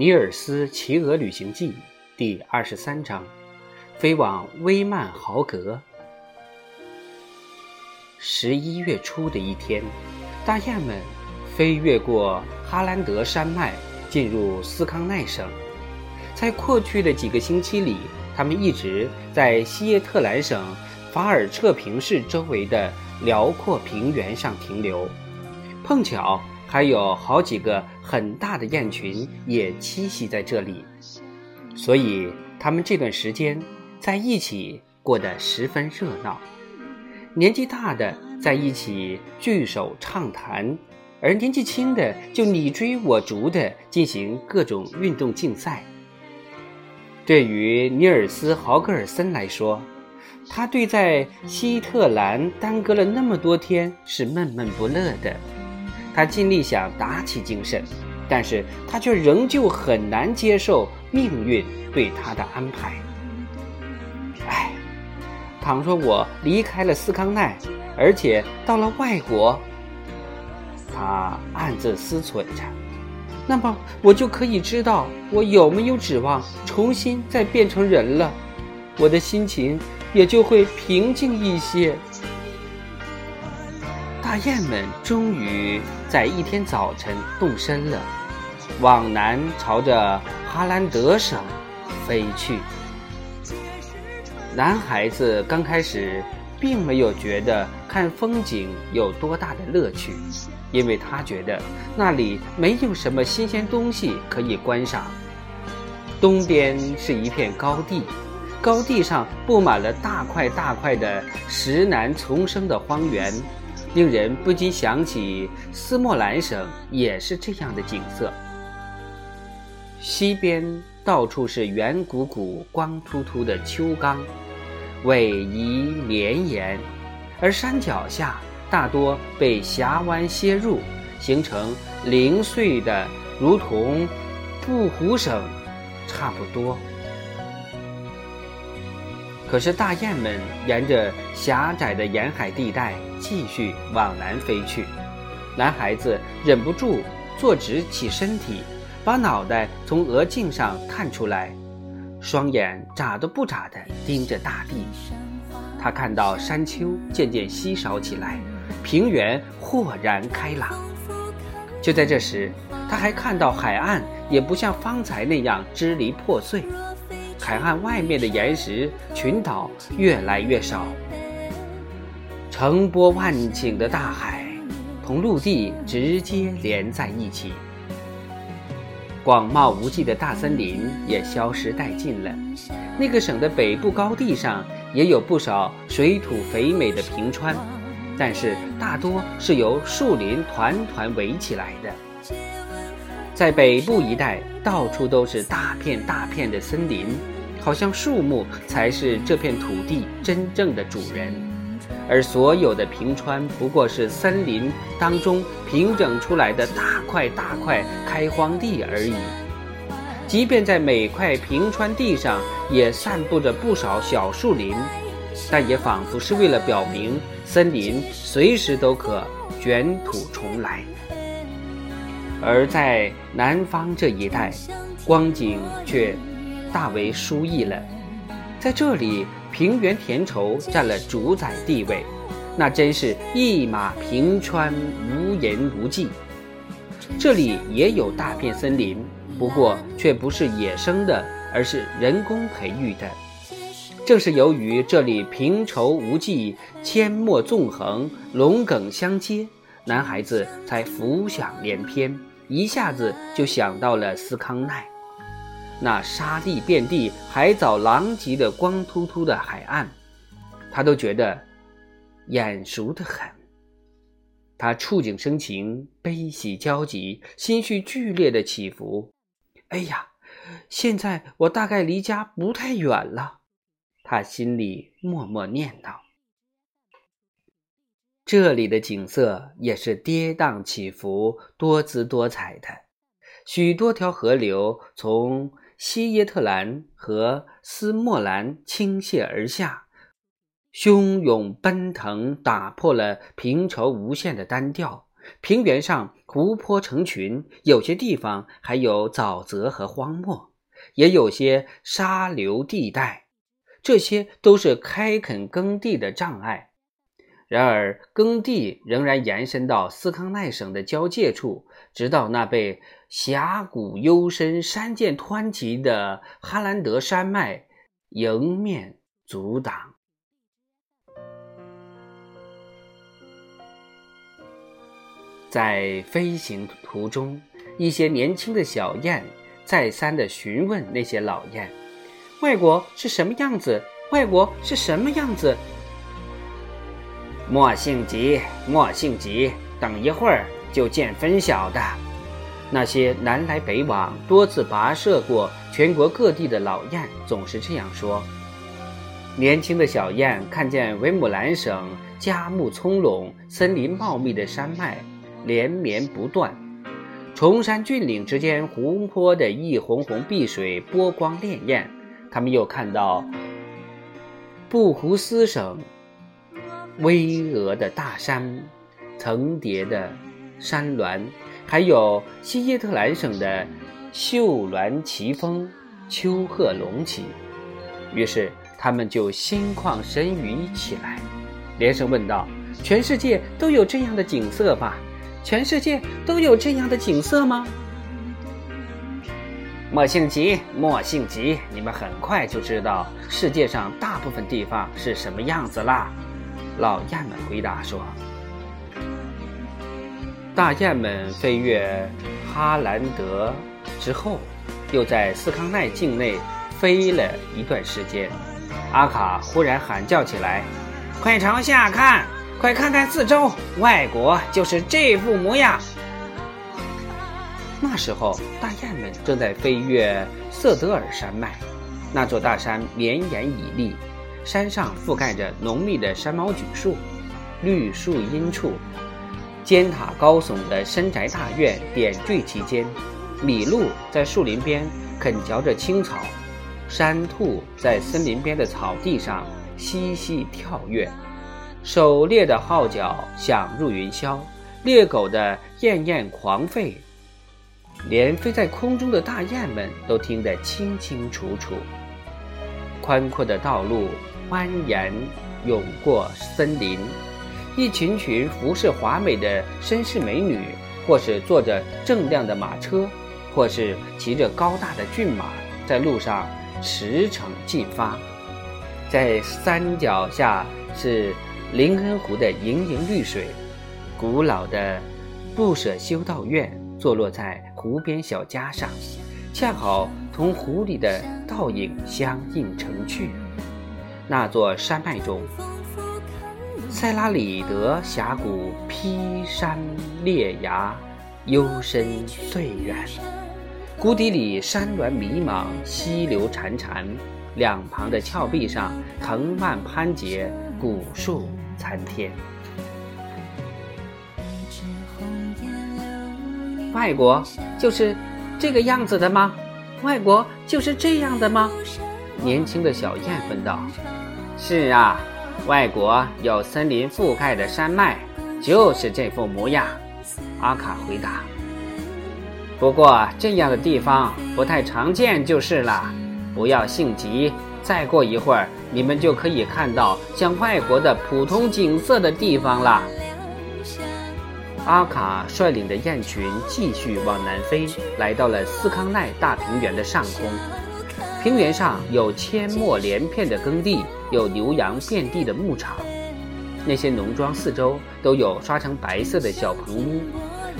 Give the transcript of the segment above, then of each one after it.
尼尔斯骑鹅旅行记》第二十三章：飞往威曼豪格。十一月初的一天，大雁们飞越过哈兰德山脉，进入斯康奈省。在过去的几个星期里，他们一直在西耶特兰省法尔彻平市周围的辽阔平原上停留。碰巧还有好几个很大的雁群也栖息在这里，所以他们这段时间在一起过得十分热闹。年纪大的在一起聚首畅谈，而年纪轻的就你追我逐的进行各种运动竞赛。对于尼尔斯·豪格尔森来说，他对在希特兰耽搁了那么多天是闷闷不乐的。他尽力想打起精神，但是他却仍旧很难接受命运对他的安排。唉，倘若我离开了斯康奈，而且到了外国，他暗自思忖着，那么我就可以知道我有没有指望重新再变成人了，我的心情也就会平静一些。大雁们终于在一天早晨动身了，往南朝着哈兰德省飞去。男孩子刚开始并没有觉得看风景有多大的乐趣，因为他觉得那里没有什么新鲜东西可以观赏。东边是一片高地，高地上布满了大块大块的石楠丛生的荒原。令人不禁想起斯莫兰省也是这样的景色。西边到处是圆鼓鼓、光秃秃的丘冈，逶迤绵延；而山脚下大多被峡湾楔入，形成零碎的，如同布湖省差不多。可是大雁们沿着狭窄的沿海地带继续往南飞去，男孩子忍不住坐直起身体，把脑袋从额镜上探出来，双眼眨都不眨地盯着大地。他看到山丘渐渐稀少起来，平原豁然开朗。就在这时，他还看到海岸也不像方才那样支离破碎。海岸外面的岩石群岛越来越少，成波万顷的大海同陆地直接连在一起。广袤无际的大森林也消失殆尽了。那个省的北部高地上也有不少水土肥美的平川，但是大多是由树林团团围起来的。在北部一带，到处都是大片大片的森林，好像树木才是这片土地真正的主人，而所有的平川不过是森林当中平整出来的大块大块开荒地而已。即便在每块平川地上也散布着不少小树林，但也仿佛是为了表明森林随时都可卷土重来。而在南方这一带，光景却大为殊异了。在这里，平原田畴占了主宰地位，那真是一马平川，无垠无际。这里也有大片森林，不过却不是野生的，而是人工培育的。正是由于这里平畴无际，阡陌纵横，龙梗相接，男孩子才浮想联翩。一下子就想到了斯康奈，那沙地遍地、海藻狼藉的光秃秃的海岸，他都觉得眼熟得很。他触景生情，悲喜交集，心绪剧烈的起伏。哎呀，现在我大概离家不太远了，他心里默默念叨。这里的景色也是跌宕起伏、多姿多彩的，许多条河流从西耶特兰和斯莫兰倾泻而下，汹涌奔腾，打破了平畴无限的单调，平原上湖泊成群，有些地方还有沼泽和荒漠，也有些沙流地带，这些都是开垦耕地的障碍。然而，耕地仍然延伸到斯康奈省的交界处，直到那被峡谷幽深、山涧湍急的哈兰德山脉迎面阻挡。在飞行途中，一些年轻的小雁再三地询问那些老雁：“外国是什么样子？外国是什么样子？”莫性急，莫性急，等一会儿就见分晓的。那些南来北往、多次跋涉过全国各地的老雁总是这样说。年轻的小雁看见维姆兰省佳木葱茏、森林茂密的山脉。连绵不断，崇山峻岭之间，湖泊的一泓泓碧水波光潋滟。他们又看到布胡斯省巍峨的大山、层叠的山峦，还有西耶特兰省的秀峦奇峰、丘壑隆起。于是，他们就心旷神怡起来，连声问道：“全世界都有这样的景色吧？”全世界都有这样的景色吗？莫性急，莫性急，你们很快就知道世界上大部分地方是什么样子啦。老雁们回答说：“大雁们飞越哈兰德之后，又在斯康奈境内飞了一段时间。阿卡忽然喊叫起来：‘快朝下看！’”快看看四周，外国就是这副模样。那时候，大雁们正在飞越瑟德尔山脉，那座大山绵延屹立，山上覆盖着浓密的山毛榉树，绿树荫处，尖塔高耸的深宅大院点缀其间。麋鹿在树林边啃嚼着青草，山兔在森林边的草地上嬉戏跳跃。狩猎的号角响入云霄，猎狗的燕燕狂吠，连飞在空中的大雁们都听得清清楚楚。宽阔的道路蜿蜒涌过森林，一群群服饰华美的绅士美女，或是坐着锃亮的马车，或是骑着高大的骏马，在路上驰骋进发。在山脚下是。林恩湖的盈盈绿水，古老的不舍修道院坐落在湖边小家上，恰好同湖里的倒影相映成趣。那座山脉中，塞拉里德峡谷劈山裂崖，幽深邃远，谷底里山峦迷茫，溪流潺潺，两旁的峭壁上藤蔓攀结，古树。参天，外国就是这个样子的吗？外国就是这样的吗？年轻的小雁问道。是啊，外国有森林覆盖的山脉，就是这副模样。阿卡回答。不过这样的地方不太常见，就是了。不要性急。再过一会儿，你们就可以看到像外国的普通景色的地方了。阿卡率领的雁群继续往南飞，来到了斯康奈大平原的上空。平原上有阡陌连片的耕地，有牛羊遍地的牧场。那些农庄四周都有刷成白色的小棚屋，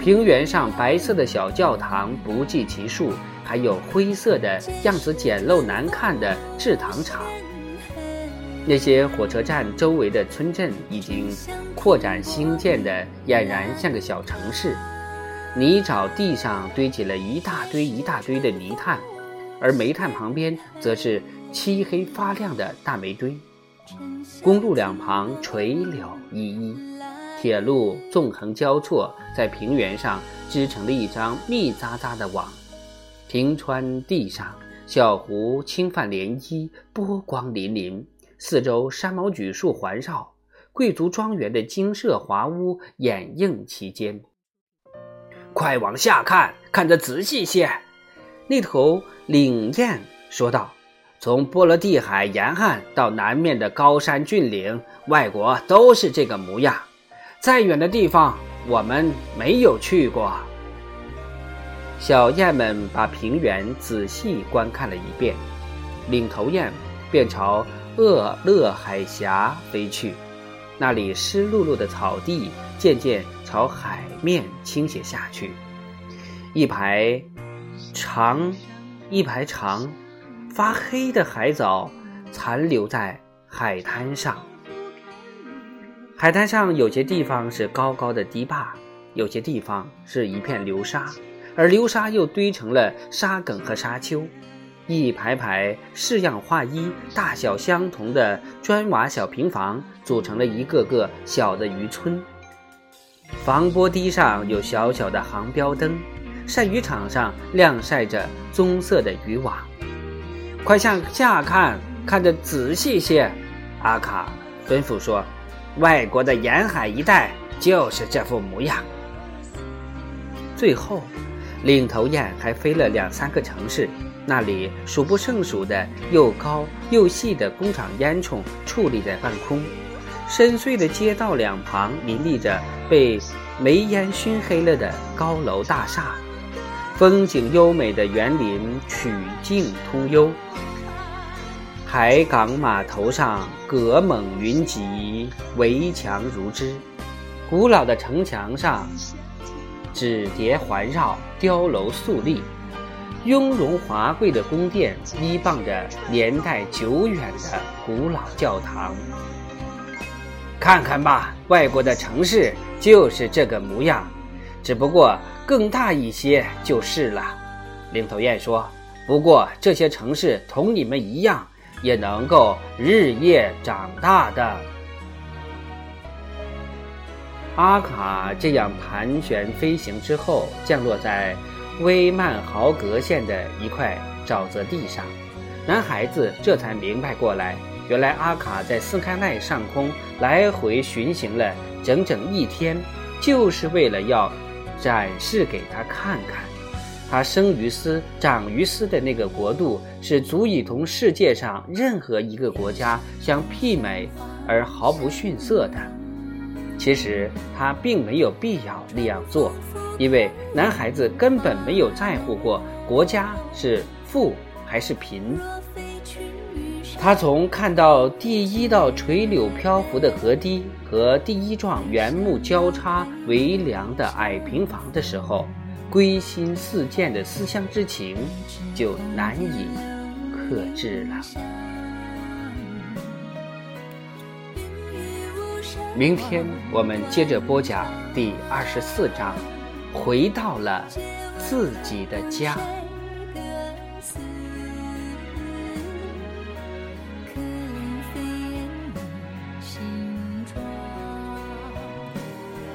平原上白色的小教堂不计其数。还有灰色的样子简陋难看的制糖厂，那些火车站周围的村镇已经扩展兴建的俨然像个小城市。泥沼地上堆起了一大堆一大堆的泥炭，而煤炭旁边则是漆黑发亮的大煤堆。公路两旁垂柳依依，铁路纵横交错，在平原上织成了一张密匝匝的网。平川地上，小湖轻泛涟漪，波光粼粼。四周山毛榉树环绕，贵族庄园的金色华屋掩映其间。快往下看，看得仔细些。那头领雁说道：“从波罗的海沿岸到南面的高山峻岭，外国都是这个模样。再远的地方，我们没有去过。”小雁们把平原仔细观看了一遍，领头雁便朝厄勒海峡飞去。那里湿漉漉的草地渐渐朝海面倾斜下去，一排长、一排长、发黑的海藻残留在海滩上。海滩上有些地方是高高的堤坝，有些地方是一片流沙，而流沙又堆成了沙埂和沙丘。一排排式样划一、大小相同的砖瓦小平房，组成了一个个小的渔村。防波堤上有小小的航标灯，晒渔场上晾晒着棕色的渔网。快向下看，看得仔细些，阿卡吩咐说：“外国的沿海一带就是这副模样。”最后，领头雁还飞了两三个城市。那里数不胜数的又高又细的工厂烟囱矗立在半空，深邃的街道两旁林立着被煤烟熏黑了的高楼大厦，风景优美的园林曲径通幽。海港码头上葛猛云集，围墙如织；古老的城墙上纸叠环绕，碉楼肃立。雍容华贵的宫殿依傍着年代久远的古老教堂。看看吧，外国的城市就是这个模样，只不过更大一些就是了。领头雁说：“不过这些城市同你们一样，也能够日夜长大的。”阿卡这样盘旋飞行之后，降落在。威曼豪格县的一块沼泽地上，男孩子这才明白过来，原来阿卡在斯开奈上空来回巡行了整整一天，就是为了要展示给他看看，他生于斯、长于斯的那个国度是足以同世界上任何一个国家相媲美而毫不逊色的。其实他并没有必要那样做。因为男孩子根本没有在乎过国家是富还是贫。他从看到第一道垂柳漂浮的河堤和第一幢原木交叉围梁的矮平房的时候，归心似箭的思乡之情就难以克制了。明天我们接着播讲第二十四章。回到了自己的家。